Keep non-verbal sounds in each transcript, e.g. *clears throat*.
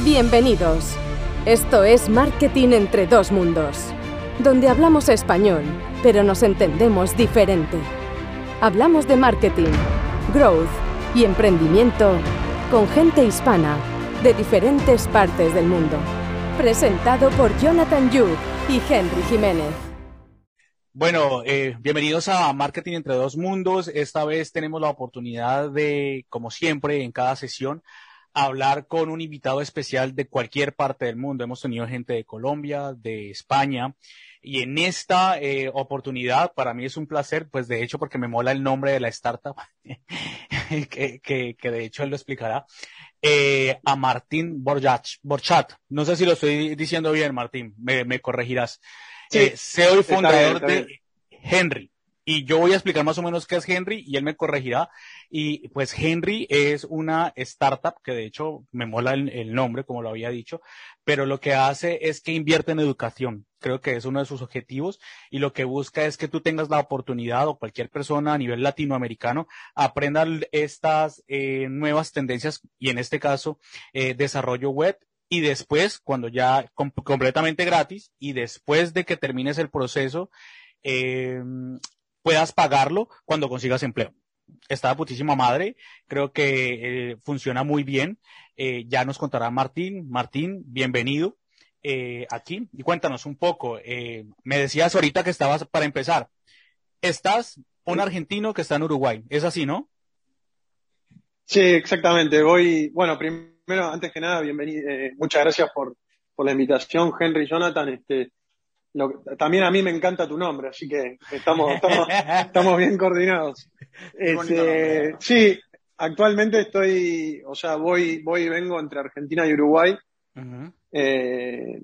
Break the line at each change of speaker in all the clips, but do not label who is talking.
Bienvenidos. Esto es Marketing entre dos mundos, donde hablamos español, pero nos entendemos diferente. Hablamos de marketing, growth y emprendimiento con gente hispana de diferentes partes del mundo. Presentado por Jonathan Yu y Henry Jiménez.
Bueno, eh, bienvenidos a Marketing entre dos mundos. Esta vez tenemos la oportunidad de, como siempre, en cada sesión, hablar con un invitado especial de cualquier parte del mundo. Hemos tenido gente de Colombia, de España, y en esta eh, oportunidad para mí es un placer, pues de hecho porque me mola el nombre de la startup, *laughs* que, que, que, de hecho él lo explicará, eh, a Martín Borjach, Borchat. No sé si lo estoy diciendo bien, Martín, me, me corregirás. Sí, eh, CEO y fundador de Henry y yo voy a explicar más o menos qué es Henry y él me corregirá. Y pues Henry es una startup que de hecho me mola el, nombre, como lo había dicho, pero lo que hace es que invierte en educación. Creo que es uno de sus objetivos y lo que busca es que tú tengas la oportunidad o cualquier persona a nivel latinoamericano aprenda estas eh, nuevas tendencias y en este caso eh, desarrollo web y después, cuando ya completamente gratis y después de que termines el proceso, eh, puedas pagarlo cuando consigas empleo. Está putísima madre, creo que eh, funciona muy bien. Eh, ya nos contará Martín. Martín, bienvenido eh, aquí y cuéntanos un poco. Me decías ahorita que estabas para empezar. Estás un argentino que está en Uruguay, ¿es así, no?
Sí, exactamente. Voy, bueno, primero, antes que nada, bienvenido. Muchas gracias por, por la invitación, Henry Jonathan. Este, también a mí me encanta tu nombre, así que estamos, estamos, *laughs* bien coordinados. Este, sí, actualmente estoy, o sea, voy, voy y vengo entre Argentina y Uruguay. eh,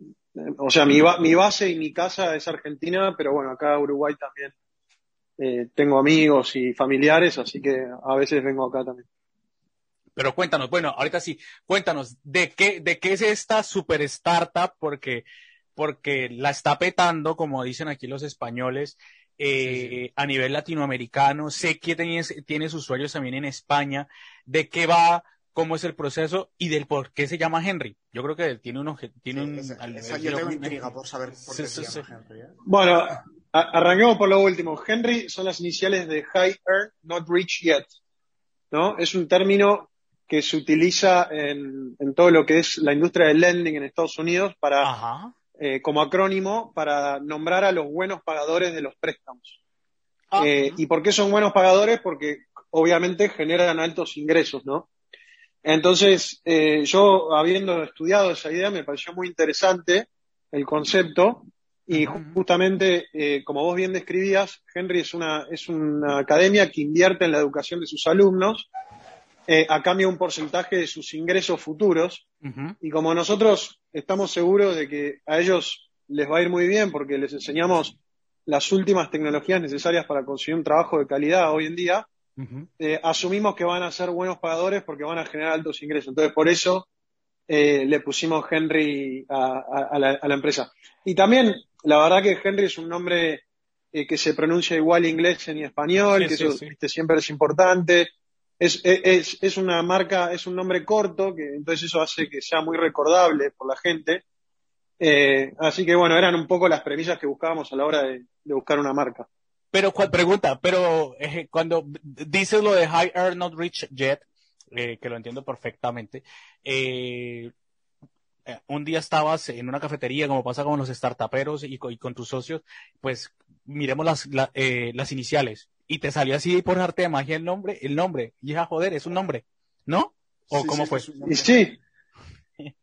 o sea, mi, mi base y mi casa es Argentina, pero bueno, acá Uruguay también eh, tengo amigos y familiares, así que a veces vengo acá también.
Pero cuéntanos, bueno, ahorita sí, cuéntanos, ¿de qué, de qué es esta super startup? Porque porque la está petando, como dicen aquí los españoles, eh, sí, sí. a nivel latinoamericano. Sé que tienes, tienes usuarios también en España. ¿De qué va? ¿Cómo es el proceso? Y del por qué se llama Henry. Yo creo que tiene un... Tiene un
esa, esa yo tengo intriga por saber por qué se llama Henry. ¿eh?
Bueno, arranquemos por lo último. Henry son las iniciales de High Earn Not Rich Yet. ¿no? Es un término que se utiliza en, en todo lo que es la industria del lending en Estados Unidos para...
Ajá
eh, como acrónimo para nombrar a los buenos pagadores de los préstamos.
Ah,
eh, ¿Y por qué son buenos pagadores? Porque obviamente generan altos ingresos, ¿no? Entonces, eh, yo habiendo estudiado esa idea, me pareció muy interesante el concepto y justamente, eh, como vos bien describías, Henry es una, es una academia que invierte en la educación de sus alumnos eh, a cambio de un porcentaje de sus ingresos futuros.
Uh -huh.
Y como nosotros estamos seguros de que a ellos les va a ir muy bien porque les enseñamos las últimas tecnologías necesarias para conseguir un trabajo de calidad hoy en día,
uh -huh.
eh, asumimos que van a ser buenos pagadores porque van a generar altos ingresos. Entonces, por eso eh, le pusimos Henry a, a, a, la, a, la, empresa. Y también, la verdad que Henry es un nombre eh, que se pronuncia igual inglés y español,
sí,
que
sí,
eso
sí.
siempre es importante es, es, es una marca, es un nombre corto, que entonces eso hace que sea muy recordable por la gente. Eh, así que bueno, eran un poco las premisas que buscábamos a la hora de, buscar una marca.
Pero pregunta, pero eh, cuando dices lo de high earn not rich yet, eh, que lo entiendo perfectamente, eh, un día estabas en una cafetería, como pasa con los startuperos y con, y con tus socios, pues miremos las, la, eh, las iniciales y te salió así por arte de magia el nombre, el nombre. Y ya, joder, es un nombre, ¿no? ¿O
sí,
cómo
sí,
fue?
Y sí.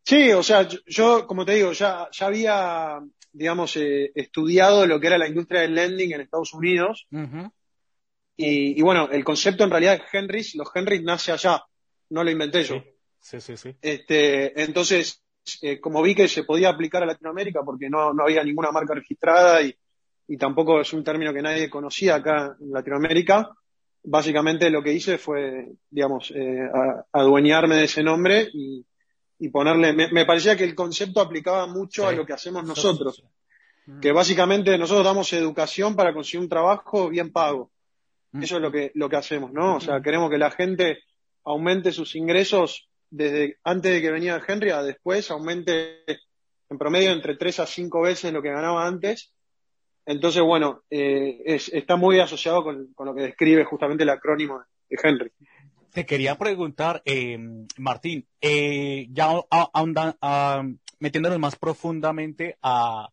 Sí, o sea, yo, yo como te digo, ya, ya había, digamos, eh, estudiado lo que era la industria del lending en Estados Unidos.
Uh -huh.
y, y, bueno, el concepto en realidad de Henrys, los Henrys nace allá, no lo inventé yo.
Sí, sí, sí.
Este, entonces, eh, como vi que se podía aplicar a Latinoamérica porque no, no había ninguna marca registrada y, y tampoco es un término que nadie conocía acá en Latinoamérica, básicamente lo que hice fue, digamos, eh, a, adueñarme de ese nombre y, y ponerle, me, me, parecía que el concepto aplicaba mucho sí. a lo que hacemos nosotros, sí, sí, que básicamente nosotros damos educación para conseguir un trabajo bien pago. Eso es lo que, lo que hacemos, ¿no? O sea, queremos que la gente aumente sus ingresos desde antes de que venía Henry a después aumente en promedio entre tres a cinco veces lo que ganaba antes. Entonces, bueno, eh, está muy asociado con, lo que describe justamente el acrónimo de Henry.
Te quería preguntar, eh, Martín, eh, ya metiéndonos más profundamente a,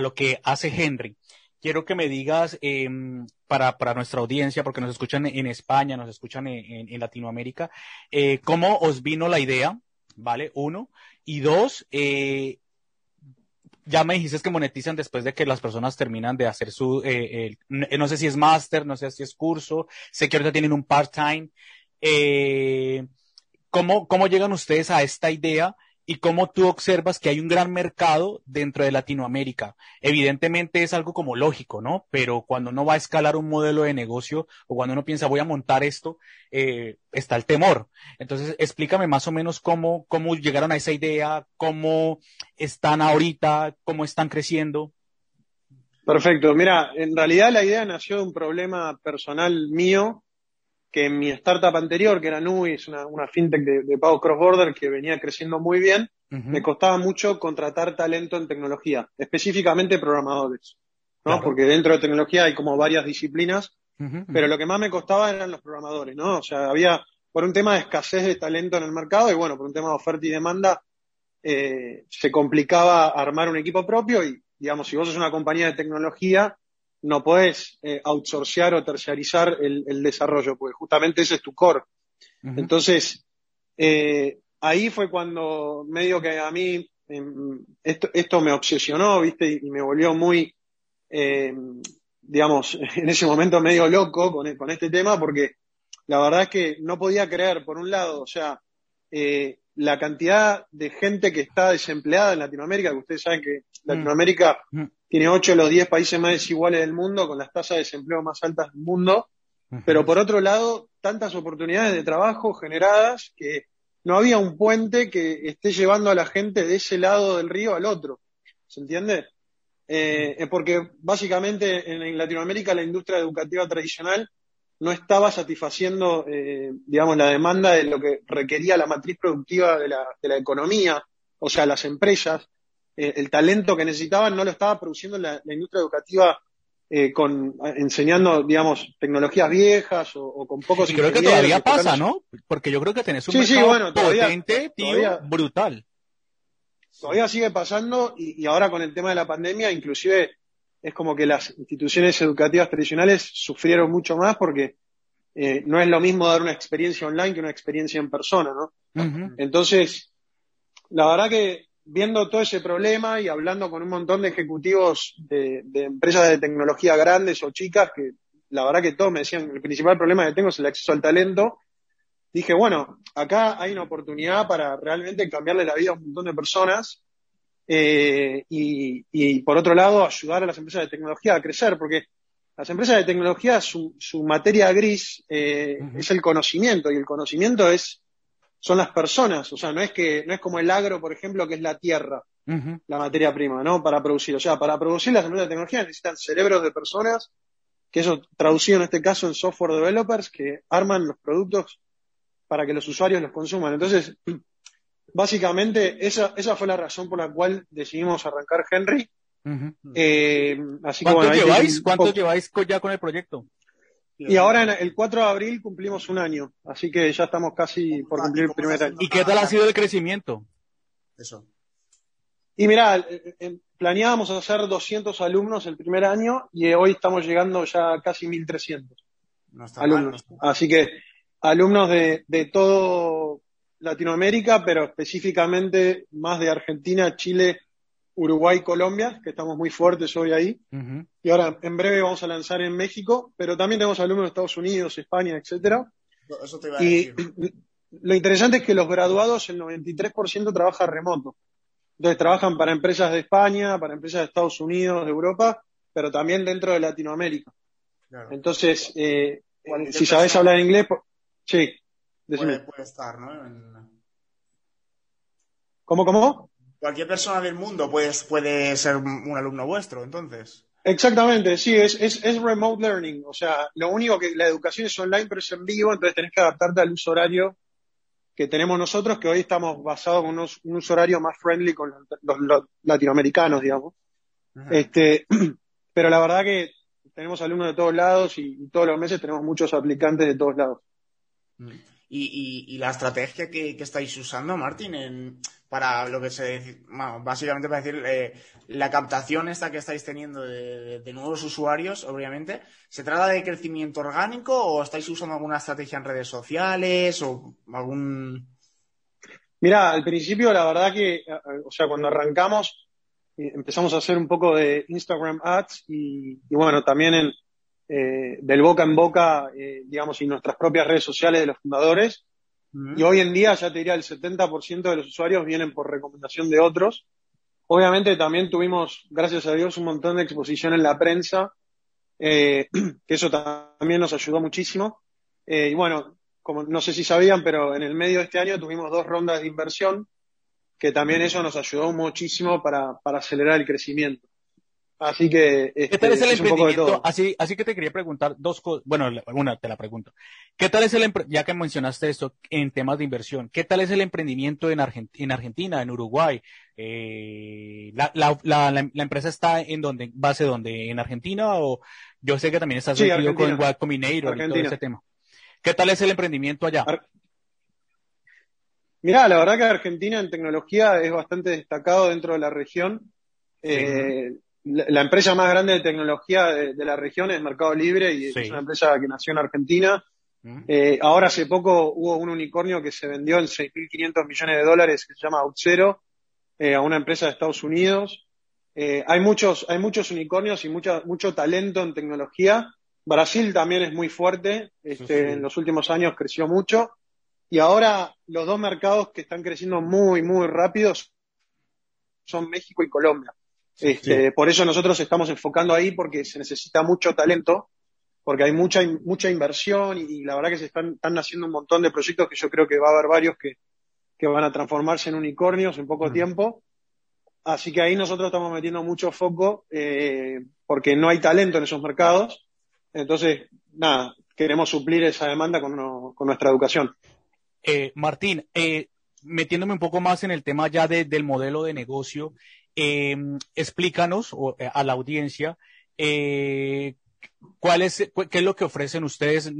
lo que hace Henry quiero que me digas em, para, nuestra audiencia, porque nos escuchan en España, nos escuchan en, Latinoamérica, eh, cómo os vino la idea, ¿vale? Uno. Y dos, eh, ya me dijiste que monetizan después de que las personas terminan de hacer su, eh, no sé si es máster, no sé si es curso, sé que ahorita tienen un part-time. ¿cómo, ¿Cómo llegan ustedes a esta idea? Y cómo tú observas que hay un gran mercado dentro de Latinoamérica. Evidentemente es algo como lógico, ¿no? Pero cuando uno va a escalar un modelo de negocio o cuando uno piensa voy a montar esto, eh, está el temor. Entonces, explícame más o menos cómo, cómo llegaron a esa idea, cómo están ahorita, cómo están creciendo.
Perfecto. Mira, en realidad la idea nació de un problema personal mío que en mi startup anterior, que era Nui, es una, fintech de, pago cross-border que venía creciendo muy bien, me costaba mucho contratar talento en tecnología, específicamente programadores, ¿no? Porque dentro de tecnología hay como varias disciplinas, pero lo que más me costaba eran los programadores, ¿no? O sea, había, por un tema de escasez de talento en el mercado y bueno, por un tema de oferta y demanda, eh, se complicaba armar un equipo propio y, digamos, si vos sos una compañía de tecnología, no puedes eh, outsourcear o terciarizar el, desarrollo, porque justamente ese es tu core. Entonces, eh, ahí fue cuando medio que a mí em, esto, me obsesionó, ¿viste? Y, me volvió muy, em, digamos, *laughs* en ese momento medio loco con, con, este tema, porque la verdad es que no podía creer, por un lado, o sea, eh, la cantidad de gente que está desempleada en Latinoamérica, que ustedes saben que mm. Latinoamérica mm tiene ocho de los diez países más desiguales del mundo, con las tasas de desempleo más altas del mundo, pero por otro lado, tantas oportunidades de trabajo generadas que no había un puente que esté llevando a la gente de ese lado del río al otro. ¿Se entiende? Eh, porque básicamente en, Latinoamérica la industria educativa tradicional no estaba satisfaciendo, eh, digamos, la demanda de lo que requería la matriz productiva de la, de la economía, o sea, las empresas. Eh, el talento que necesitaban no lo estaba produciendo la, industria educativa eh, con enseñando, digamos, tecnologías viejas o, con pocos.
Y creo que todavía pasa, ¿no? Porque yo creo que tenés un sí, sí, bueno, potente, tío, brutal.
Todavía sigue pasando y, ahora con el tema de la pandemia, inclusive es como que las instituciones educativas tradicionales sufrieron mucho más porque eh, no es lo mismo dar una experiencia online que una experiencia en persona, ¿no? Entonces, la verdad que viendo todo ese problema y hablando con un montón de ejecutivos de, empresas de tecnología grandes o chicas, que la verdad que todos me decían, el principal problema que tengo es el acceso al talento, dije, bueno, acá hay una oportunidad para realmente cambiarle la vida a un montón de personas eh, y, por otro lado, ayudar a las empresas de tecnología a crecer, porque las empresas de tecnología, su, materia gris eh, es el conocimiento y el conocimiento es son las personas, o sea, no es que, no es como el agro, por ejemplo, que es la tierra, la materia prima, ¿no? Para producir. O sea, para producir las empresas de tecnología necesitan cerebros de personas, que eso traducido en este caso en software developers, que arman los productos para que los usuarios los consuman. Entonces, *clears throat* básicamente, esa, esa fue la razón por la cual decidimos arrancar Henry.
Eh, así ¿Cuánto lleváis? ¿Cuánto lleváis ya con el proyecto?
Y ahora el 4 de abril cumplimos un año, así que ya estamos casi por cumplir el primer año.
¿Y qué tal ha sido el crecimiento?
Eso. Y mira, eh, eh, planeábamos hacer 200 alumnos el primer año y hoy estamos llegando ya a casi 1300 alumnos. Así que alumnos de, de todo Latinoamérica, pero específicamente más de Argentina, Chile, Uruguay, Colombia, que estamos muy fuertes hoy ahí. Y ahora en breve vamos a lanzar en México, pero también tenemos alumnos de Estados Unidos, España, etcétera. Eso te y lo interesante es que los graduados, el 93% trabaja remoto. Entonces trabajan para empresas de España, para empresas de Estados Unidos, de Europa, pero también dentro de Latinoamérica. Entonces, eh, si sabes hablar inglés, sí.
Puede, puede, estar, ¿no?
¿Cómo, cómo?
Cualquier persona del mundo puede, puede ser un alumno vuestro, entonces.
Exactamente, sí, es, es, es, remote learning. O sea, lo único que la educación es online, pero es en vivo, entonces tenés que adaptarte al uso horario que tenemos nosotros, que hoy estamos basados en un usuario más friendly con los, latinoamericanos, digamos. Este, *clears throat* pero la verdad que tenemos alumnos de todos lados y, todos los meses tenemos muchos aplicantes de todos lados.
Mm. ¿Y, la estrategia que, estáis usando, Martín, para lo que se bueno, básicamente para decir eh, la captación esta que estáis teniendo de, nuevos usuarios, obviamente, ¿se trata de crecimiento orgánico o estáis usando alguna estrategia en redes sociales o algún
Mira, al principio la verdad que, o sea, cuando arrancamos eh, empezamos a hacer un poco de Instagram ads y, bueno, también en, eh, del boca en boca, eh, digamos, y nuestras propias redes sociales de los fundadores. Y hoy en día ya te diría el 70% de los usuarios vienen por recomendación de otros. Obviamente también tuvimos, gracias a Dios, un montón de exposición en la prensa, *clears throat* que eso también nos ayudó muchísimo. y bueno, como no sé si sabían, pero en el medio de este año tuvimos dos rondas de inversión, que también eso nos ayudó muchísimo para, para acelerar el crecimiento. Así que.
¿Qué tal es el emprendimiento? Así, así que te quería preguntar dos cosas. Bueno, una te la pregunto. ¿Qué tal es el, ya que mencionaste esto en temas de inversión, qué tal es el emprendimiento en, en Argentina, en Uruguay? Eh, la, la, la, la, empresa está en donde, base donde, en Argentina o yo sé que también estás sí, con Combinator y todo ese tema. ¿Qué tal es el emprendimiento allá?
Mirá, la verdad que Argentina en tecnología es bastante destacado dentro de la región. Eh, la, empresa más grande de tecnología de, la región es Mercado Libre y es una empresa que nació en Argentina. Eh, ahora hace poco hubo un unicornio que se vendió en 6.500 millones de dólares que se llama Outzero eh, a una empresa de Estados Unidos. hay muchos, hay muchos unicornios y mucha, mucho talento en tecnología. Brasil también es muy fuerte. Este, en los últimos años creció mucho. Y ahora los dos mercados que están creciendo muy, muy rápidos son México y Colombia. Este, Por eso nosotros estamos enfocando ahí porque se necesita mucho talento, porque hay mucha, mucha inversión y, la verdad que se están, están naciendo un montón de proyectos que yo creo que va a haber varios que, que van a transformarse en unicornios en poco tiempo. Así que ahí nosotros estamos metiendo mucho foco eh, porque no hay talento en esos mercados. Entonces, nada, queremos suplir esa demanda con, con nuestra educación.
Eh, Martín, eh, metiéndome un poco más en el tema ya del modelo de negocio, eh, explícanos eh, a la audiencia eh, cuál es, qué es lo que ofrecen ustedes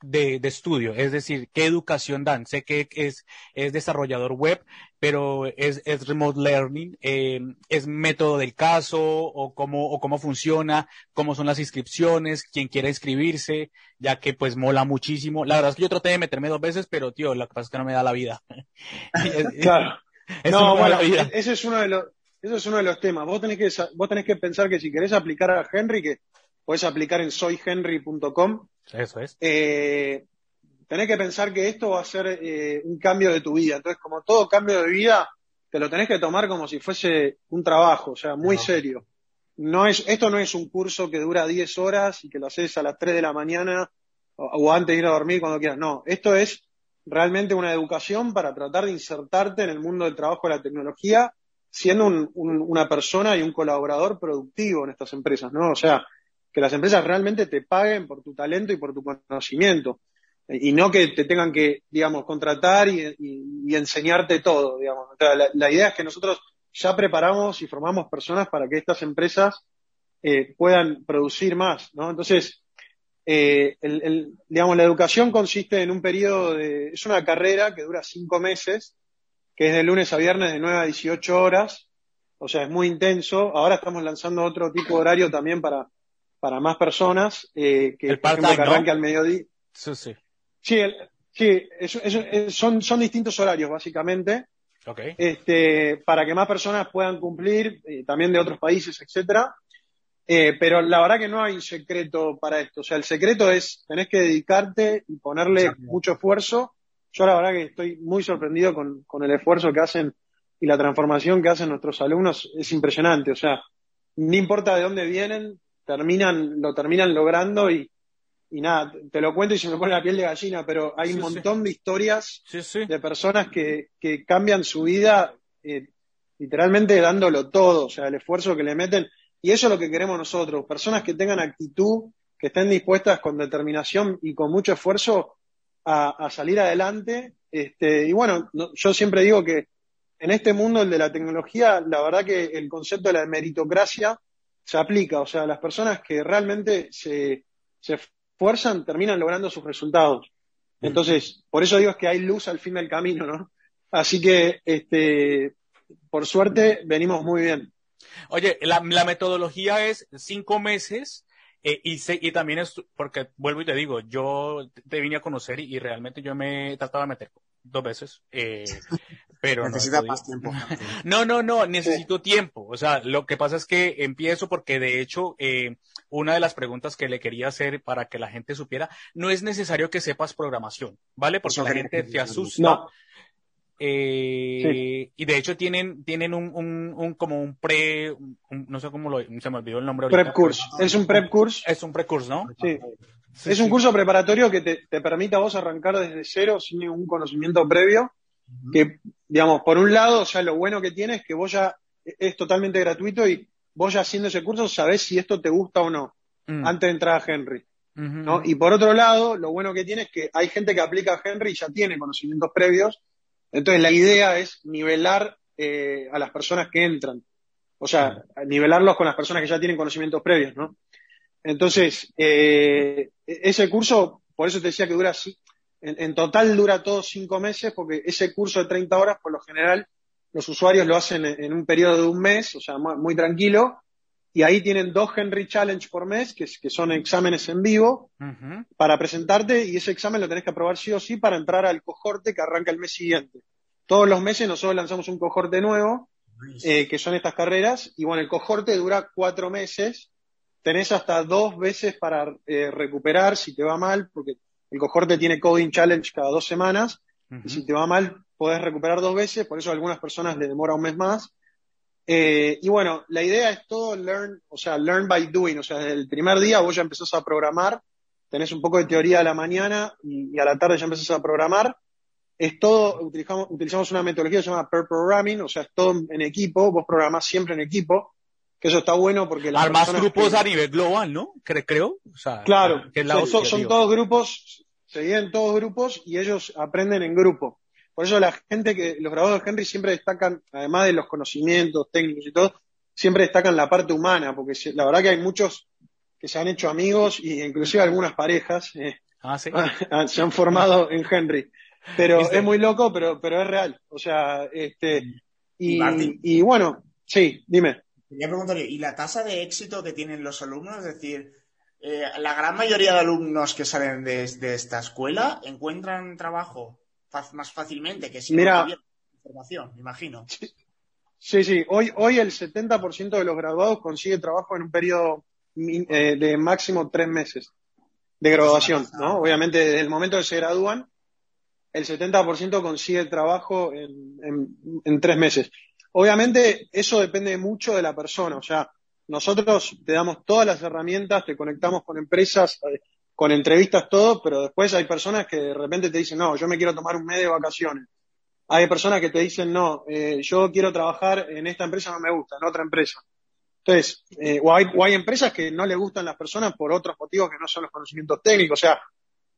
de, estudio, es decir, qué educación dan. Sé que es, es desarrollador web, pero es, es remote learning, eh, es método del caso o cómo, o cómo funciona, cómo son las inscripciones, quién quiere inscribirse, ya que pues mola muchísimo. La verdad es que yo traté de meterme dos veces, pero tío, lo que pasa es que no me da la vida. *laughs*
claro. no, bueno, ese es uno de los, eso es uno de los temas. Vos tenés que, vos tenés que pensar que si querés aplicar a Henry, que podés aplicar en soyhenry.com.
Eso es.
Eh, tenés que pensar que esto va a ser eh, un cambio de tu vida. Entonces, como todo cambio de vida, te lo tenés que tomar como si fuese un trabajo, o sea, muy serio. No es, esto no es un curso que dura 10 horas y que lo haces a las 3 de la mañana o, o antes de ir a dormir cuando quieras. No, esto es realmente una educación para tratar de insertarte en el mundo del trabajo de la tecnología siendo un, una persona y un colaborador productivo en estas empresas, ¿no? O sea, que las empresas realmente te paguen por tu talento y por tu conocimiento y no que te tengan que, digamos, contratar y, enseñarte todo, digamos. La, idea es que nosotros ya preparamos y formamos personas para que estas empresas eh, puedan producir más, ¿no? Entonces, eh, el, digamos, la educación consiste en un periodo de, es una carrera que dura cinco meses, que es de lunes a viernes de 9 a 18 horas, o sea, es muy intenso. Ahora estamos lanzando otro tipo de horario también para, para más personas, eh, que,
el por ejemplo,
arranque al mediodía.
Sí, sí.
Sí, sí son, son distintos horarios, básicamente.
Okay.
Este, para que más personas puedan cumplir, eh, también de otros países, etcétera. Eh, pero la verdad que no hay secreto para esto. O sea, el secreto es, tenés que dedicarte y ponerle mucho esfuerzo yo la verdad que estoy muy sorprendido con, con el esfuerzo que hacen y la transformación que hacen nuestros alumnos. Es impresionante. O sea, no importa de dónde vienen, terminan, lo terminan logrando y, y nada, te lo cuento y se me pone la piel de gallina, pero hay un montón de historias de personas que, que cambian su vida eh, literalmente dándolo todo, o sea, el esfuerzo que le meten. Y eso es lo que queremos nosotros, personas que tengan actitud, que estén dispuestas con determinación y con mucho esfuerzo a, salir adelante. Este, y bueno, yo siempre digo que en este mundo, el de la tecnología, la verdad que el concepto de la meritocracia se aplica. O sea, las personas que realmente se, se esfuerzan terminan logrando sus resultados. Entonces, por eso digo que hay luz al fin del camino, ¿no? Así que, este, por suerte, venimos muy bien.
Oye, la, metodología es cinco meses eh, y, y también es, porque vuelvo y te digo, yo te vine a conocer y, realmente yo me he tratado de meter dos veces, eh, *laughs* pero
necesita más tiempo. *laughs*
No, no, no, necesito tiempo. O sea, lo que pasa es que empiezo porque de hecho eh, una de las preguntas que le quería hacer para que la gente supiera, no es necesario que sepas programación, ¿vale? Porque la gente te asusta. Eh, y de hecho tienen, tienen un, un, como un pre, no sé cómo lo, se me olvidó el nombre.
Prep course. Es un prep course.
Es un prep course, ¿no?
Sí. es un curso preparatorio que te, te permite a vos arrancar desde cero sin ningún conocimiento previo. Que, digamos, por un lado, o sea, lo bueno que tiene es que vos ya es totalmente gratuito y vos ya haciendo ese curso sabés si esto te gusta o no mm. antes de entrar a Henry. ¿no? Y por otro lado, lo bueno que tiene es que hay gente que aplica a Henry y ya tiene conocimientos previos entonces la idea es nivelar eh, a las personas que entran, o sea, nivelarlos con las personas que ya tienen conocimientos previos, ¿no? Entonces, eh, ese curso, por eso te decía que dura, en, en total dura todo cinco meses, porque ese curso de 30 horas, por lo general, los usuarios lo hacen en, un periodo de un mes, o sea, muy, tranquilo, y ahí tienen dos Henry Challenge por mes, que, que son exámenes en vivo, para presentarte, y ese examen lo tenés que aprobar sí o sí para entrar al cohorte que arranca el mes siguiente. Todos los meses nosotros lanzamos un cohorte nuevo, eh, que son estas carreras, y bueno, el cohorte dura cuatro meses, tenés hasta dos veces para eh, recuperar si te va mal, porque el cohorte tiene Coding Challenge cada dos semanas, y si te va mal podés recuperar dos veces, por eso a algunas personas le demora un mes más. Eh, y bueno, la idea es todo learn, o sea, learn by doing, o sea, desde el primer día vos ya empezás a programar, tenés un poco de teoría a la mañana y, a la tarde ya empezás a programar, es todo, utilizamos, utilizamos una metodología que se llama pair programming, o sea, es todo en equipo, vos programás siempre en equipo, que eso está bueno porque
las más grupos a nivel global, ¿no? creo. O sea,
claro, son, todos grupos, se dividen todos grupos y ellos aprenden en grupo. Por eso la gente que, los graduados de Henry siempre destacan, además de los conocimientos técnicos y todo, siempre destacan la parte humana, porque la verdad que hay muchos que se han hecho amigos y inclusive algunas parejas eh, ah, *laughs* se han formado en Henry. Pero es muy loco, pero, pero es real. O sea, este, y, y bueno, sí, dime.
Quería preguntarle, ¿y la tasa de éxito que tienen los alumnos? Es decir, eh, la gran mayoría de alumnos que salen de, esta escuela encuentran trabajo más fácilmente que si
Mira,
no información, me imagino.
Sí, sí, Hoy, hoy el 70% de los graduados consigue trabajo en un periodo eh, de máximo tres meses de graduación, ¿no? Obviamente desde el momento que se gradúan el 70% consigue trabajo en, tres meses. Obviamente eso depende mucho de la persona, o sea, nosotros te damos todas las herramientas, te conectamos con empresas, eh, con entrevistas, todo, pero después hay personas que de repente te dicen, no, yo me quiero tomar un mes de vacaciones. Hay personas que te dicen, no, eh, yo quiero trabajar en esta empresa, no me gusta, en otra empresa. Entonces, eh, o, hay, o hay empresas que no le gustan las personas por otros motivos que no son los conocimientos técnicos. O sea,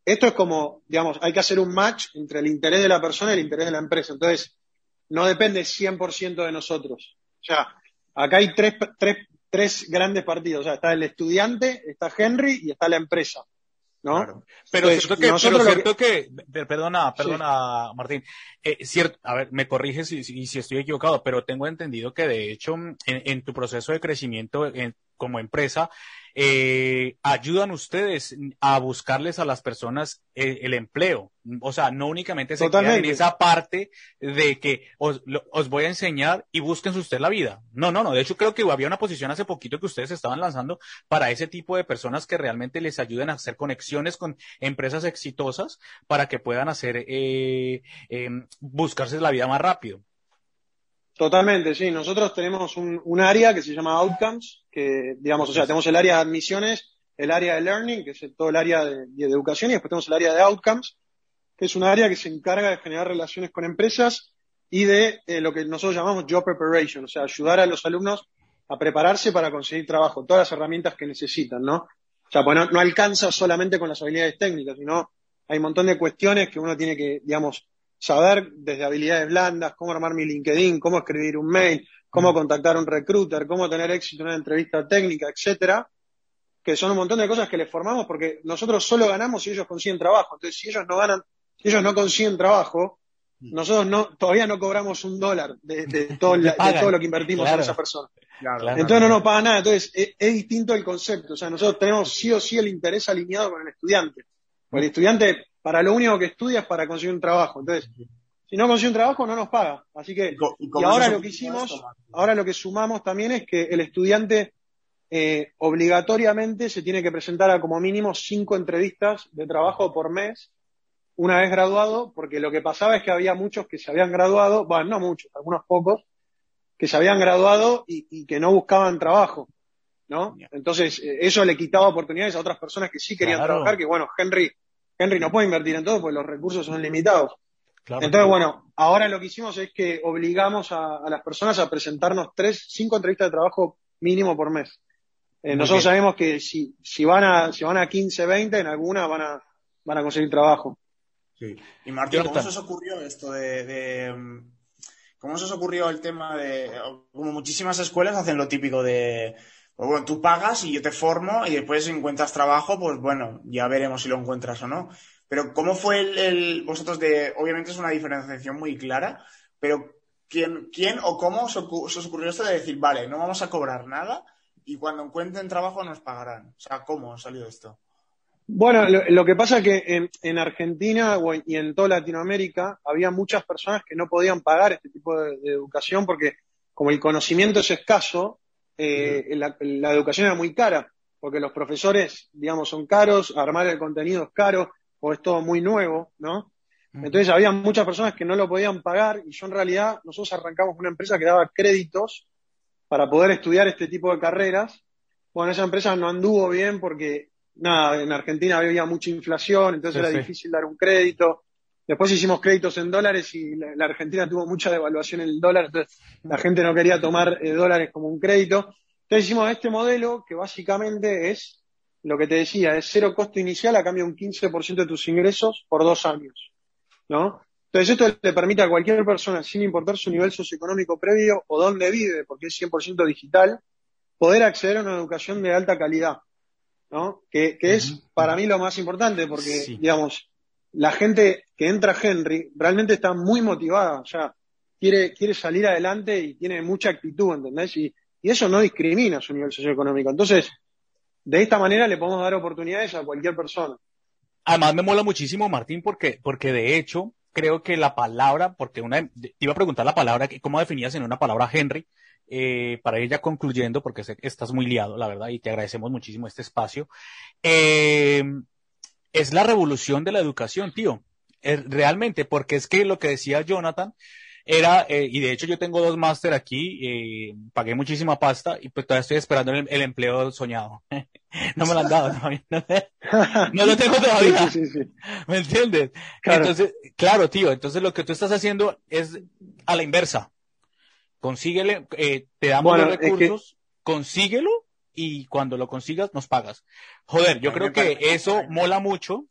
esto es como, digamos, hay que hacer un match entre el interés de la persona y el interés de la empresa. Entonces, no depende 100% de nosotros. O sea, acá hay tres, tres, tres grandes partidos. O sea, está el estudiante, está Henry y está la empresa. ¿No?
Pero cierto que, pero cierto que... perdona, perdona, Martín, eh, cierto, a ver, me corriges si, si, estoy equivocado, pero tengo entendido que de hecho en, en tu proceso de crecimiento en, como empresa, eh, ayudan ustedes a buscarles a las personas eh, el, empleo. O sea, no únicamente se quedan en esa parte de que os, voy a enseñar y busquen usted la vida. No, no, no. De hecho, creo que había una posición hace poquito que ustedes estaban lanzando para ese tipo de personas que realmente les ayuden a hacer conexiones con empresas exitosas para que puedan hacer, eh, em, buscarse la vida más rápido.
Totalmente, sí. Nosotros tenemos un, área que se llama Outcomes, que digamos, o sea, tenemos el área de admisiones, el área de learning, que es todo el área de, educación, y después tenemos el área de Outcomes, que es un área que se encarga de generar relaciones con empresas y de eh, lo que nosotros llamamos job preparation, o sea, ayudar a los alumnos a prepararse para conseguir trabajo, todas las herramientas que necesitan, ¿no? O sea, pues no, alcanza solamente con las habilidades técnicas, sino hay un montón de cuestiones que uno tiene que, digamos, saber desde habilidades blandas, cómo armar mi LinkedIn, cómo escribir un mail, cómo contactar a un recruiter, cómo tener éxito en una entrevista técnica, etcétera, que son un montón de cosas que les formamos porque nosotros solo ganamos si ellos consiguen trabajo. Entonces, si ellos no ganan, si ellos no consiguen trabajo, mm. nosotros no, todavía no cobramos un dólar de, *laughs* todo, todo, lo que invertimos en esa persona. Entonces no nos paga nada. Entonces es, distinto el concepto. O sea, nosotros tenemos sí o sí el interés alineado con el estudiante. Porque el estudiante, para lo único que estudia es para conseguir un trabajo. Entonces, si no consigue un trabajo, no nos paga. Así que, y, ahora lo que hicimos, ahora lo que sumamos también es que el estudiante eh, obligatoriamente se tiene que presentar a como mínimo cinco entrevistas de trabajo por mes una vez graduado, porque lo que pasaba es que había muchos que se habían graduado, bueno, no muchos, algunos pocos, que se habían graduado y, que no buscaban trabajo, ¿no? Entonces, eh, eso le quitaba oportunidades a otras personas que sí querían trabajar, que bueno, Henry, Henry no puede invertir en todo porque los recursos son limitados. Entonces, bueno, ahora lo que hicimos es que obligamos a, las personas a presentarnos tres, cinco entrevistas de trabajo mínimo por mes. Eh, nosotros sabemos que si, si van a, si van a 15, 20, en alguna van a, van a conseguir trabajo.
Sí. Y Martín, ¿cómo se os ocurrió esto de, mm, ¿Cómo se os ocurrió el tema de, como muchísimas escuelas hacen lo típico de, pues bueno, tú pagas y yo te formo y después si encuentras trabajo, pues bueno, ya veremos si lo encuentras o no. Pero ¿cómo fue el, vosotros de, obviamente es una diferenciación muy clara, pero ¿quién, quién o cómo se os ocurrió esto de decir, vale, no vamos a cobrar nada y cuando encuentren trabajo nos pagarán? O sea, ¿cómo ha salido esto?
Bueno, lo, que pasa es que en, Argentina y en toda Latinoamérica había muchas personas que no podían pagar este tipo de, educación porque como el conocimiento es escaso, eh, la, educación era muy cara, porque los profesores, digamos, son caros, armar el contenido es caro, o es todo muy nuevo, ¿no? Entonces había muchas personas que no lo podían pagar y yo en realidad, nosotros arrancamos una empresa que daba créditos para poder estudiar este tipo de carreras. Bueno, esa empresa no anduvo bien porque nada, en Argentina había mucha inflación, entonces era difícil dar un crédito. Después hicimos créditos en dólares y la, Argentina tuvo mucha devaluación en el dólar, entonces la gente no quería tomar eh, dólares como un crédito. Entonces hicimos este modelo que básicamente es lo que te decía, es cero costo inicial a cambio de un 15% de tus ingresos por dos años, ¿no? Entonces esto le permite a cualquier persona, sin importar su nivel socioeconómico previo o dónde vive, porque es 100% digital, poder acceder a una educación de alta calidad. ¿no? Que, es para mí lo más importante, porque, digamos, la gente que entra a Henry realmente está muy motivada, sea, quiere, quiere salir adelante y tiene mucha actitud, ¿entendés? Y, eso no discrimina su nivel socioeconómico. Entonces, de esta manera le podemos dar oportunidades a cualquier persona.
Además me mola muchísimo, Martín, porque, porque de hecho creo que la palabra, porque una, te iba a preguntar la palabra, ¿cómo definías en una palabra Henry? eh, para ir ya concluyendo, porque sé que estás muy liado, la verdad, y te agradecemos muchísimo este espacio, eh, es la revolución de la educación, tío. realmente, porque es que lo que decía Jonathan era, eh, y de hecho yo tengo dos máster aquí, eh, pagué muchísima pasta y pues todavía estoy esperando el, empleo soñado. *laughs* no me lo han dado todavía. *laughs* No, lo tengo *laughs* todavía. ¿Me entiendes? Entonces, claro, tío, entonces lo que tú estás haciendo es a la inversa consíguele, eh, te damos los recursos, consíguelo y cuando lo consigas nos pagas. Joder, yo creo que eso mola mucho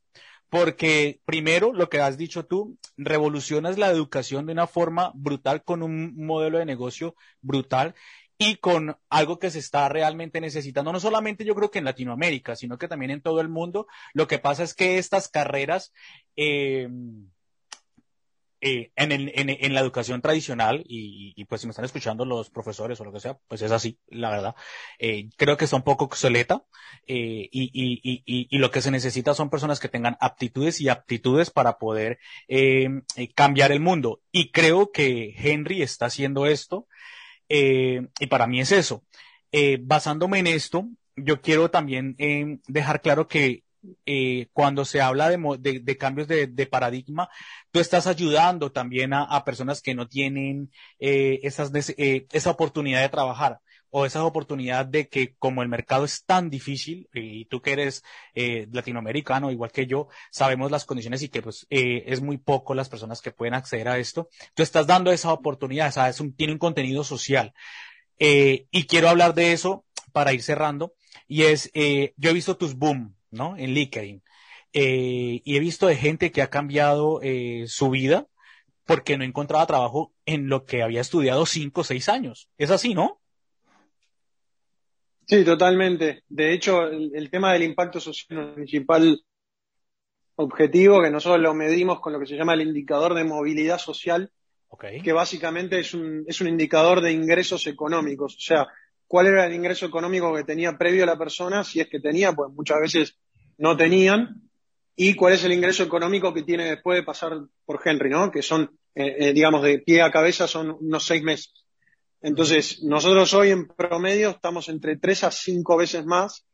porque primero lo que has dicho tú, revolucionas la educación de una forma brutal con un modelo de negocio brutal y con algo que se está realmente necesitando, no solamente yo creo que en Latinoamérica, sino que también en todo el mundo. Lo que pasa es que estas carreras eh, eh, en, la educación tradicional, y, pues si me están escuchando los profesores o lo que sea, pues es así, la verdad. Eh, creo que está un poco obsoleta eh, y, y, lo que se necesita son personas que tengan aptitudes y aptitudes para poder cambiar el mundo. Y creo que Henry está haciendo esto y para mí es eso. basándome en esto, yo quiero también dejar claro que eh, cuando se habla de, cambios de, paradigma, tú estás ayudando también a, personas que no tienen eh, eh, esa oportunidad de trabajar o esa oportunidad de que como el mercado es tan difícil y tú que eres latinoamericano igual que yo, sabemos las condiciones y que pues es muy poco las personas que pueden acceder a esto, tú estás dando esa oportunidad. Un, tiene un contenido social. y quiero hablar de eso para ir cerrando y es, yo he visto tus boom, ¿no? En LinkedIn. eh, y he visto de gente que ha cambiado eh, su vida porque no encontraba trabajo en lo que había estudiado cinco o seis años. Es así, ¿no?
Sí, totalmente. De hecho, el, tema del impacto social es el principal objetivo que nosotros lo medimos con lo que se llama el indicador de movilidad social, que básicamente es un, es un indicador de ingresos económicos. O sea, cuál era el ingreso económico que tenía previo la persona, si es que tenía, pues muchas veces no tenían, y cuál es el ingreso económico que tiene después de pasar por Henry, ¿no? Que son, eh, eh, digamos, de pie a cabeza son unos seis meses. Entonces, nosotros hoy en promedio estamos entre tres a cinco veces más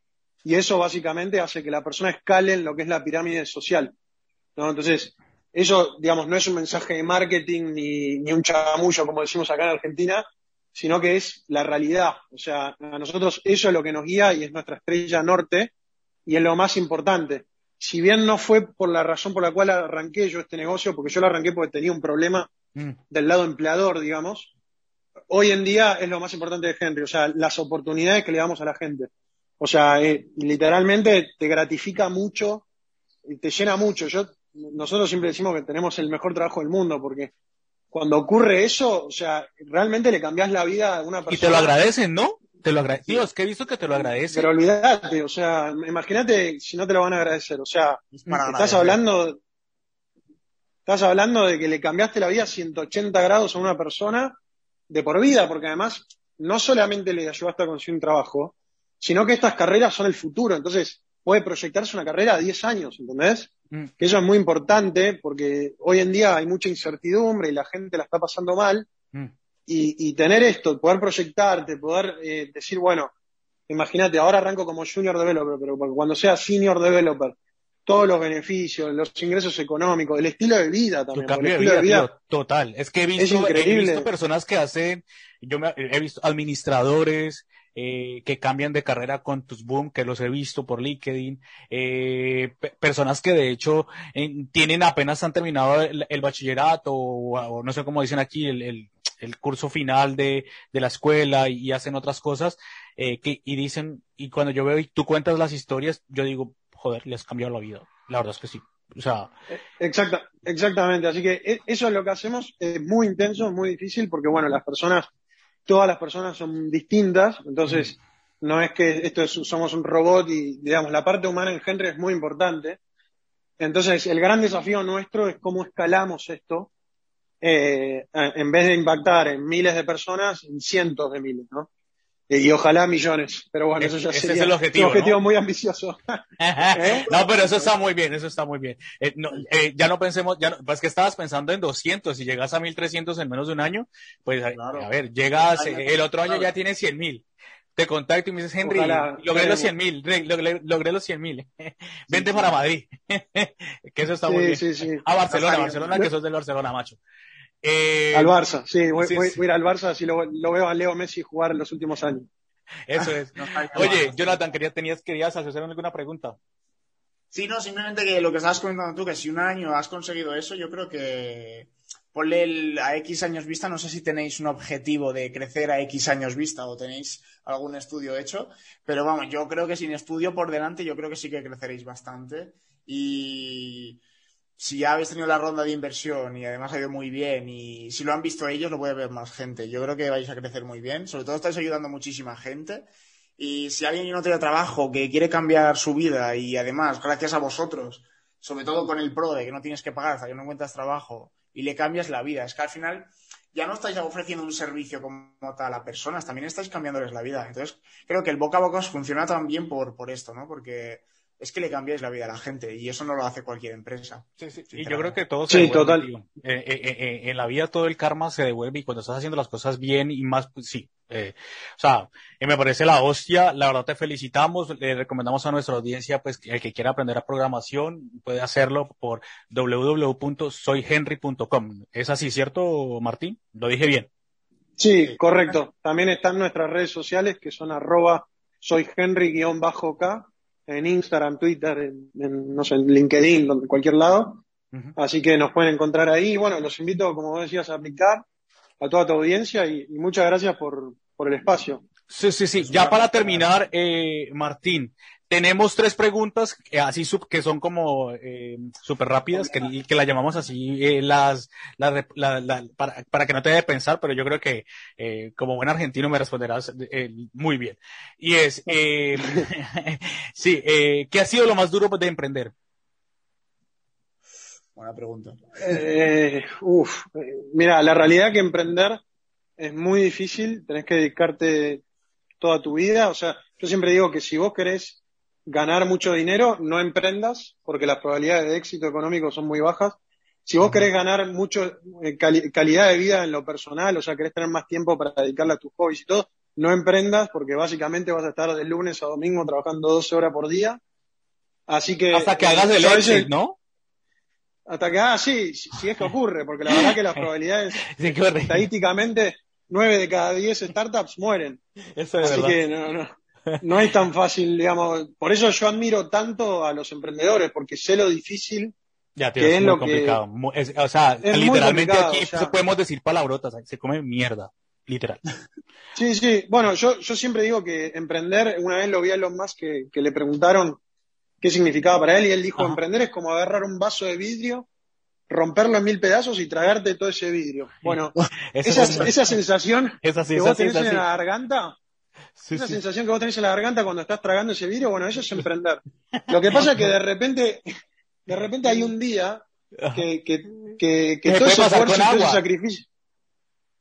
y eso básicamente hace que la persona escale en lo que es la pirámide social. Entonces, eso, digamos, no es un mensaje de marketing ni, ni un chamullo, como decimos acá en Argentina, sino que es la realidad. O sea, a nosotros eso es lo que nos guía y es nuestra estrella norte y es lo más importante. Si bien no fue por la razón por la cual arranqué yo este negocio, porque yo lo arranqué porque tenía un problema mm. del lado empleador, digamos, hoy en día es lo más importante de Henry, o sea, las oportunidades que le damos a la gente. O sea, eh, literalmente te gratifica mucho y te llena mucho. Yo, nosotros siempre decimos que tenemos el mejor trabajo del mundo porque cuando ocurre eso, o sea, realmente le cambias la vida a una persona.
Y te lo agradecen, ¿no? Te lo agradecen. Es que he visto que te lo agradecen.
Pero olvídate, o sea, imagínate si no te lo van a agradecer. O sea, estás hablando, estás hablando de que le cambiaste la vida a 180 grados a una persona de por vida, porque además no solamente le ayudaste a conseguir un trabajo, sino que estas carreras son el futuro. Entonces, puede proyectarse una carrera a 10 años, ¿entendés? Mm. Que eso es muy importante porque hoy en día hay mucha incertidumbre y la gente la está pasando mal. Mm. Y, tener esto, poder proyectarte, poder eh, decir, bueno, imagínate, ahora arranco como junior developer, pero cuando sea senior developer, todos los beneficios, los ingresos económicos, el estilo de vida también.
cambio de vida, total. Es que he visto, he visto personas que hacen, yo me, he visto administradores, eh, que cambian de carrera con tus boom, que los he visto por LinkedIn, eh, personas que de hecho tienen apenas han terminado el, bachillerato o, no sé cómo dicen aquí, el, el, curso final de, de, la escuela y, hacen otras cosas, eh, y dicen, y cuando yo veo y tú cuentas las historias, yo digo, joder, les cambiado la vida. La verdad es que sí. O sea.
Exacta, exactamente. Así que e, eso es lo que hacemos. Es muy intenso, muy difícil, porque bueno, las personas todas las personas son distintas, entonces no es que esto es, somos un robot y, digamos, la parte humana en Henry es muy importante. Entonces, el gran desafío nuestro es cómo escalamos esto, eh, en vez de impactar en miles de personas, en cientos de miles, ¿no? Y ojalá millones, pero bueno, eso ya
Ese es el objetivo,
un objetivo muy ambicioso. *laughs*
¿Eh? No, pero eso está muy bien, eso está muy bien. Eh, no, eh, ya no pensemos, ya no, pues que estabas pensando en 200 y llegas a 1300 en menos de un año, pues a, ver, llegas, el otro año ya tienes 100 mil. Te contacto y me dices, Henry, logré los 100 mil, logré, los *laughs* 100 mil. Vente para Madrid. *laughs* que eso está muy bien. Sí, sí. A Barcelona, Barcelona, que sos del Barcelona, macho.
Eh, al Barça, sí, voy, a ir al Barça, así lo, veo a Leo Messi jugar en los últimos años.
Eso es. *laughs* Oye, Jonathan, querías, tenías, querías hacer alguna pregunta.
Sí, no, simplemente que lo que estabas comentando tú, que si un año has conseguido eso, yo creo que ponle el, a X años vista, no sé si tenéis un objetivo de crecer a X años vista o tenéis algún estudio hecho, pero vamos, yo creo que sin estudio por delante, yo creo que sí que creceréis bastante y si ya habéis tenido la ronda de inversión y además ha ido muy bien y si lo han visto ellos lo puede ver más gente. Yo creo que vais a crecer muy bien. Sobre todo estáis ayudando a muchísima gente. Y si alguien no tiene trabajo, que quiere cambiar su vida y además, gracias a vosotros, sobre todo con el pro de que no tienes que pagar hasta que no encuentras trabajo y le cambias la vida, es que al final ya no estáis ofreciendo un servicio como tal a personas, también estáis cambiándoles la vida. Entonces, creo que el boca a boca os funciona también por, por esto, ¿no? Porque es que le cambiáis la vida a la gente y eso no lo hace cualquier empresa.
Sí, sí, y yo creo que todo se sí, total. Eh, eh, eh, en la vida todo el karma se devuelve y cuando estás haciendo las cosas bien y más, pues, sí. o sea, me parece la hostia, la verdad te felicitamos, le recomendamos a nuestra audiencia, pues, el que quiera aprender a programación puede hacerlo por www.soyhenry.com. ¿Es así, cierto, Martín? Lo dije bien.
Sí, correcto. También están nuestras redes sociales que son arroba soyhenry-k en Instagram, Twitter, en, no sé, en LinkedIn, en cualquier lado. Así que nos pueden encontrar ahí. Y bueno, los invito, como decías, a aplicar a toda tu audiencia y, muchas gracias por, por el espacio.
Sí, sí, sí. Ya para terminar, eh, Martín, tenemos tres preguntas así que son como eh, súper rápidas, que, que las llamamos así, eh, las, las para, para, que no te dé pensar, pero yo creo que eh, como buen argentino me responderás eh, muy bien. Y es, eh, *laughs* sí, eh, ¿qué ha sido lo más duro de emprender?
Buena pregunta.
Eh, uf, mira, la realidad que emprender es muy difícil, tenés que dedicarte toda tu vida, o sea, yo siempre digo que si vos querés ganar mucho dinero, no emprendas, porque las probabilidades de éxito económico son muy bajas. Si vos querés ganar mucho eh, calidad de vida en lo personal, o sea, querés tener más tiempo para dedicarle a tus hobbies y todo, no emprendas porque básicamente vas a estar de lunes a domingo trabajando 12 horas por día. Así que...
Hasta que hagas el éxito, ¿no?
Hasta que, ah, sí, si, es que ocurre, porque la verdad que las *laughs* probabilidades *laughs* estadísticamente, 9 de cada 10 startups mueren.
Eso es
Así que no, no *laughs* no es tan fácil, digamos. Por eso yo admiro tanto a los emprendedores, porque sé lo difícil
ya, que es, lo complicado. o sea, literalmente aquí podemos decir palabrotas, se come mierda, literal. *laughs*
Sí, sí. Bueno, yo, yo siempre digo que emprender, una vez lo vi a los más que, que le preguntaron qué significaba para él y él dijo, emprender es como agarrar un vaso de vidrio, romperlo en mil pedazos y tragarte todo ese vidrio. Bueno, *laughs* esa, esa sensación esa que vos tenés en la garganta, una sensación que vos tenés en la garganta cuando estás tragando ese vidrio, bueno, eso es emprender. Lo que pasa es que de repente, de repente hay un día que, que, que, que todo ese esfuerzo y todo ese sacrificio.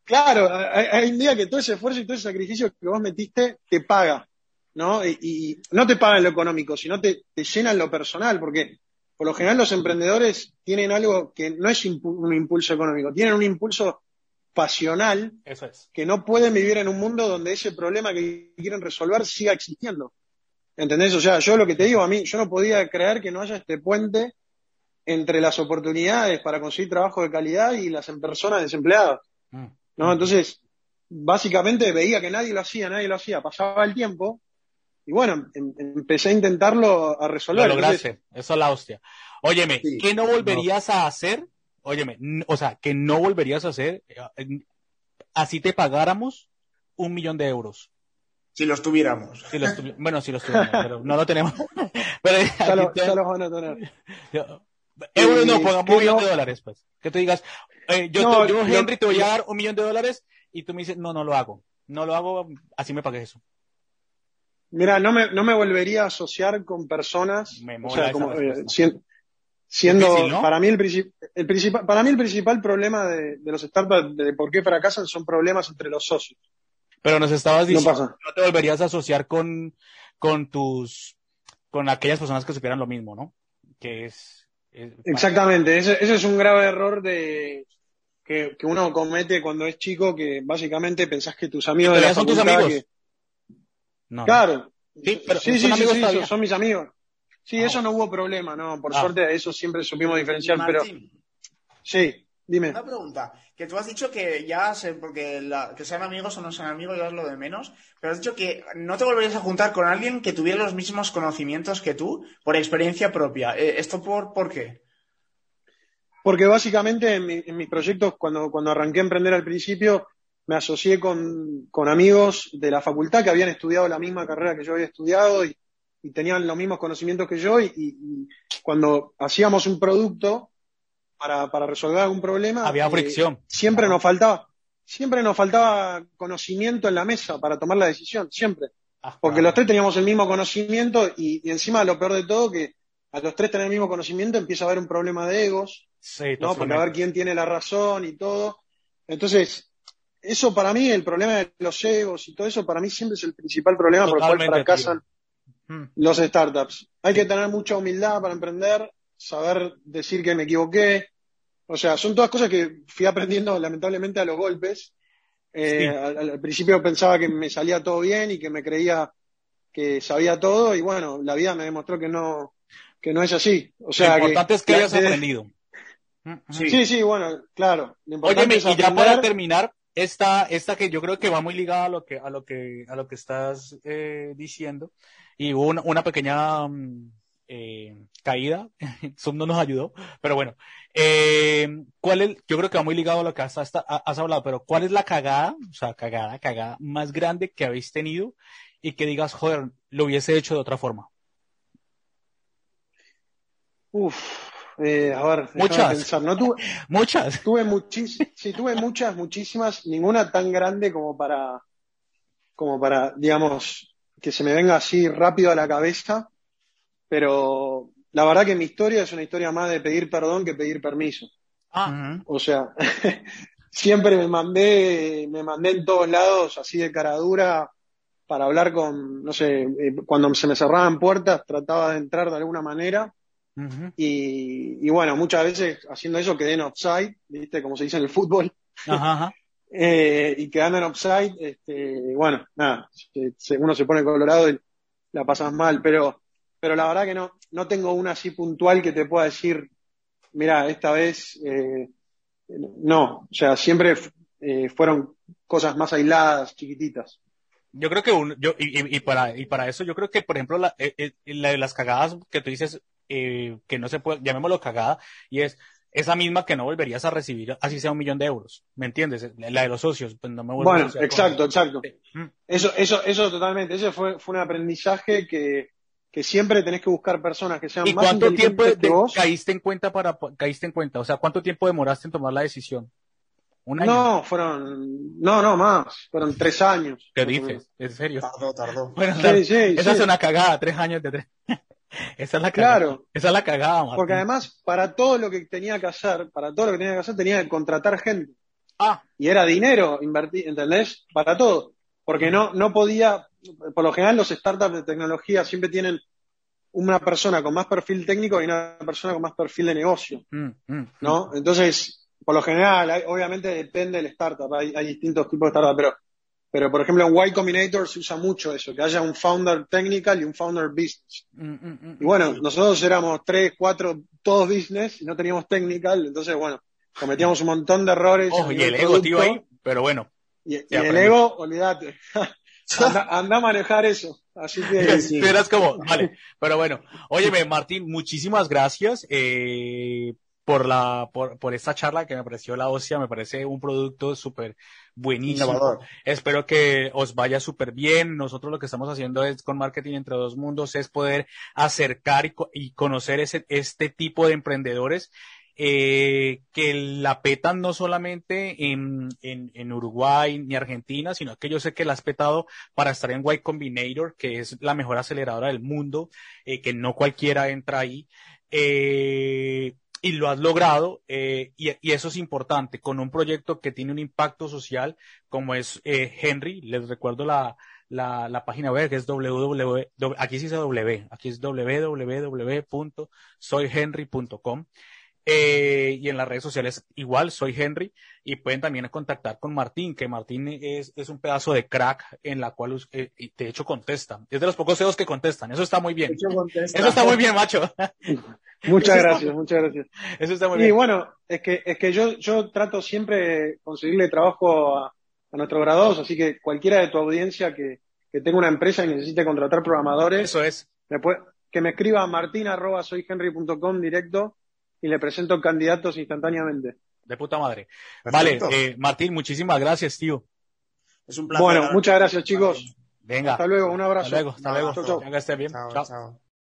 Claro, hay, un día que todo ese esfuerzo y todo ese sacrificio que vos metiste te paga, ¿no? Y, no te paga en lo económico, sino te, te llena en lo personal, porque por lo general los emprendedores tienen algo que no es un impulso económico, tienen un impulso pasional
Eso es.
que no pueden vivir en un mundo donde ese problema que quieren resolver siga existiendo. ¿Entendés? O sea, yo lo que te digo a mí, yo no podía creer que no haya este puente entre las oportunidades para conseguir trabajo de calidad y las personas desempleadas. Mm. ¿No? Entonces, básicamente veía que nadie lo hacía, nadie lo hacía, pasaba el tiempo y bueno, em, empecé a intentarlo a resolver.
Lo lograste, eso es la hostia. Óyeme, ¿qué no volverías a hacer óyeme, o sea, que no volverías a hacer, eh, así te pagáramos un millón de euros.
Si los tuviéramos.
bueno, si los tuviéramos, *laughs* pero no lo tenemos. *laughs* pero
ya, lo, los van a tener.
Euros no, pongamos un millón de dólares, pues. Que tú digas, eh, yo, yo, Henry, te voy a dar un millón de dólares y tú me dices, no, no lo hago. No lo hago, así me pagues eso.
Mira, no me, no me volvería a asociar con personas. Me o sea, como, eh, Siendo, para, mí el, el principal, para mí el principal problema de, los startups, de por qué fracasan, son problemas entre los socios.
Pero nos estabas diciendo no, no te volverías a asociar con, con tus, con aquellas personas que supieran lo mismo, ¿no? Que es.
Exactamente, ese, ese, es un grave error de que, que, uno comete cuando es chico, que básicamente pensás que tus amigos de la
son tus amigos.
No. Claro. Sí, pero sí, sí, sí, son mis amigos. Sí, eso no hubo problema, ¿no? Por ah. suerte, eso siempre supimos diferenciar, pero. Sí, dime.
Una pregunta. Que tú has dicho que ya sé, porque que sean amigos o no sean amigos ya es lo de menos, pero has dicho que no te volverías a juntar con alguien que tuviera los mismos conocimientos que tú por experiencia propia. Eh, ¿Esto por, por qué?
Porque básicamente en, en mis proyectos, cuando, cuando arranqué a emprender al principio, me asocié con, con amigos de la facultad que habían estudiado la misma carrera que yo había estudiado y y tenían los mismos conocimientos que yo y, cuando hacíamos un producto para, para resolver algún problema
había eh, fricción.
siempre nos faltaba siempre nos faltaba conocimiento en la mesa para tomar la decisión siempre. Ah, porque los tres teníamos el mismo conocimiento y, encima lo peor de todo que a los tres tener el mismo conocimiento empieza a haber un problema de egos no porque a ver quién tiene la razón y todo. Entonces eso para mí el problema de los egos y todo eso para mí siempre es el principal problema por el cual fracasan Hmm. los startups. Hay que tener mucha humildad para emprender, saber decir que me equivoqué. O sea, son todas cosas que fui aprendiendo *laughs* lamentablemente a los golpes. Eh, al, principio pensaba que me salía todo bien y que me creía que sabía todo y bueno, la vida me demostró que no, que no es así. O sea,
lo importante es que hayas aprendido.
Sí. sí, bueno, claro.
Oye, y ya para terminar, esta, esta que yo creo que va muy ligada a lo que, a lo que, a lo que estás eh, diciendo, y hubo una, pequeña mm, eh, caída, *laughs* Zoom no nos ayudó, pero bueno, eh, ¿cuál es, yo creo que va muy ligado a lo que has, has, has hablado, pero ¿cuál es la cagada, o sea, cagada, cagada más grande que habéis tenido y que digas, joder, lo hubiese hecho de otra forma?
Uf, eh, a ver,
Muchas.
pensar. No tuve,
Muchas.
tuve muchísimas, sí, tuve muchas, muchísimas, ninguna tan grande como para, como para, digamos, que se me venga así rápido a la cabeza, pero la verdad que mi historia es una historia más de pedir perdón que pedir permiso.
Ah,
O sea, *laughs* siempre me mandé, me mandé en todos lados así de cara dura para hablar con, no sé, eh, cuando se me cerraban puertas trataba de entrar de alguna manera y, y bueno, muchas veces haciendo eso quedé en offside, ¿viste? Como se dice en el fútbol.
Ajá, ajá. *laughs*
Eh, y quedando en offside, este, bueno, nada, uno se pone colorado y la pasas mal, pero, pero la verdad que no, no tengo una así puntual que te pueda decir, mira, esta vez, eh, no, o sea, siempre eh, fueron cosas más aisladas, chiquititas.
Yo creo que un, yo, y, y- y para, y para eso yo creo que, por ejemplo, la, eh, eh, la las cagadas que tú dices, eh, que no se puede, llamémoslo cagada, y es esa misma que no volverías a recibir así sea un millón de euros. ¿Me entiendes? La de los socios, pues no me vuelvo a
Bueno,
con-
exacto, exacto.
Mm.
Eso, eso, eso totalmente, ese fue, fue un aprendizaje que, que siempre tenés que buscar personas que sean
¿Y
más
cuánto tiempo de-
que vos.
caíste en cuenta para, caíste en cuenta? O sea, ¿cuánto tiempo demoraste en tomar la decisión? ¿Un año?
No, fueron, no, no más, fueron tres años.
¿Qué dices? ¿En serio?
Tardó, tardó.
Bueno,
Sí, sí,
esa
sí.
es una cagada, tres años de tres. Esa es la cagada.
Claro.
Esa es la cagada, Martín.
Porque además, para todo lo que tenía que hacer, para todo lo que tenía que hacer, tenía que contratar gente.
Ah,
Y era dinero invertir, ¿entendés? Para todo. Porque no, no podía, por lo general los startups de tecnología siempre tienen una persona con más perfil técnico y una persona con más perfil de negocio,
mm, mm,
¿no? Entonces, por lo general, hay- obviamente depende del startup, hay, hay distintos tipos de startups, pero, pero por ejemplo en Y Combinator se usa mucho eso, que haya un founder technical y un founder business.
mm, mm, mm,
Y bueno, nosotros éramos tres, cuatro, todos business y no teníamos technical, entonces bueno, cometíamos un montón de errores. A
y el ego, tío, ahí. Pero bueno,
Y, el ego, olvídate. *laughs* anda, anda a manejar eso. Así que *laughs*
Sí.
como, vale. Pero bueno, óyeme, Martín, muchísimas gracias eh, por la, por, por esta charla que me pareció la hostia, me parece un producto súper buenísimo.
Innovador.
Espero que os vaya súper bien. Nosotros lo que estamos haciendo es con Marketing entre dos mundos es poder acercar y, y conocer ese, este tipo de emprendedores eh, que la petan no solamente en, en, en Uruguay ni Argentina, sino que yo sé que la has petado para estar en Y Combinator, que es la mejor aceleradora del mundo, eh, que no cualquiera entra ahí. Eh, y lo has logrado, eh, y, y eso es importante, con un proyecto que tiene un impacto social, como es eh, Henry, les recuerdo la, la, la página web que es www, aquí sí dice W, aquí es www.soyhenry.com. Eh, y en las redes sociales igual, soy Henry, y pueden también contactar con Martín, que Martín es, es un pedazo de crack en la cual, eh, y de hecho contesta. Es de los pocos CEOs que contestan, eso está muy bien. Eso está muy bien, macho. *laughs*
muchas gracias, muchas gracias.
Eso está muy
Y
bien.
bueno, es que, es que yo, yo trato siempre de conseguirle trabajo a, a nuestros graduados, así que cualquiera de tu audiencia que, que tenga una empresa y necesite contratar programadores,
Eso es.
me puede, que me escriba a martin arroba soyhenry.com directo y le presento candidatos instantáneamente.
De puta madre. Vale, eh, Martín, muchísimas gracias, tío.
Es un placer.
Bueno, muchas gracias chicos.
Venga.
Hasta luego, un abrazo.
Hasta luego, hasta luego.
Chau, chau.
Que estés bien.
Chao,
Chao.
chao.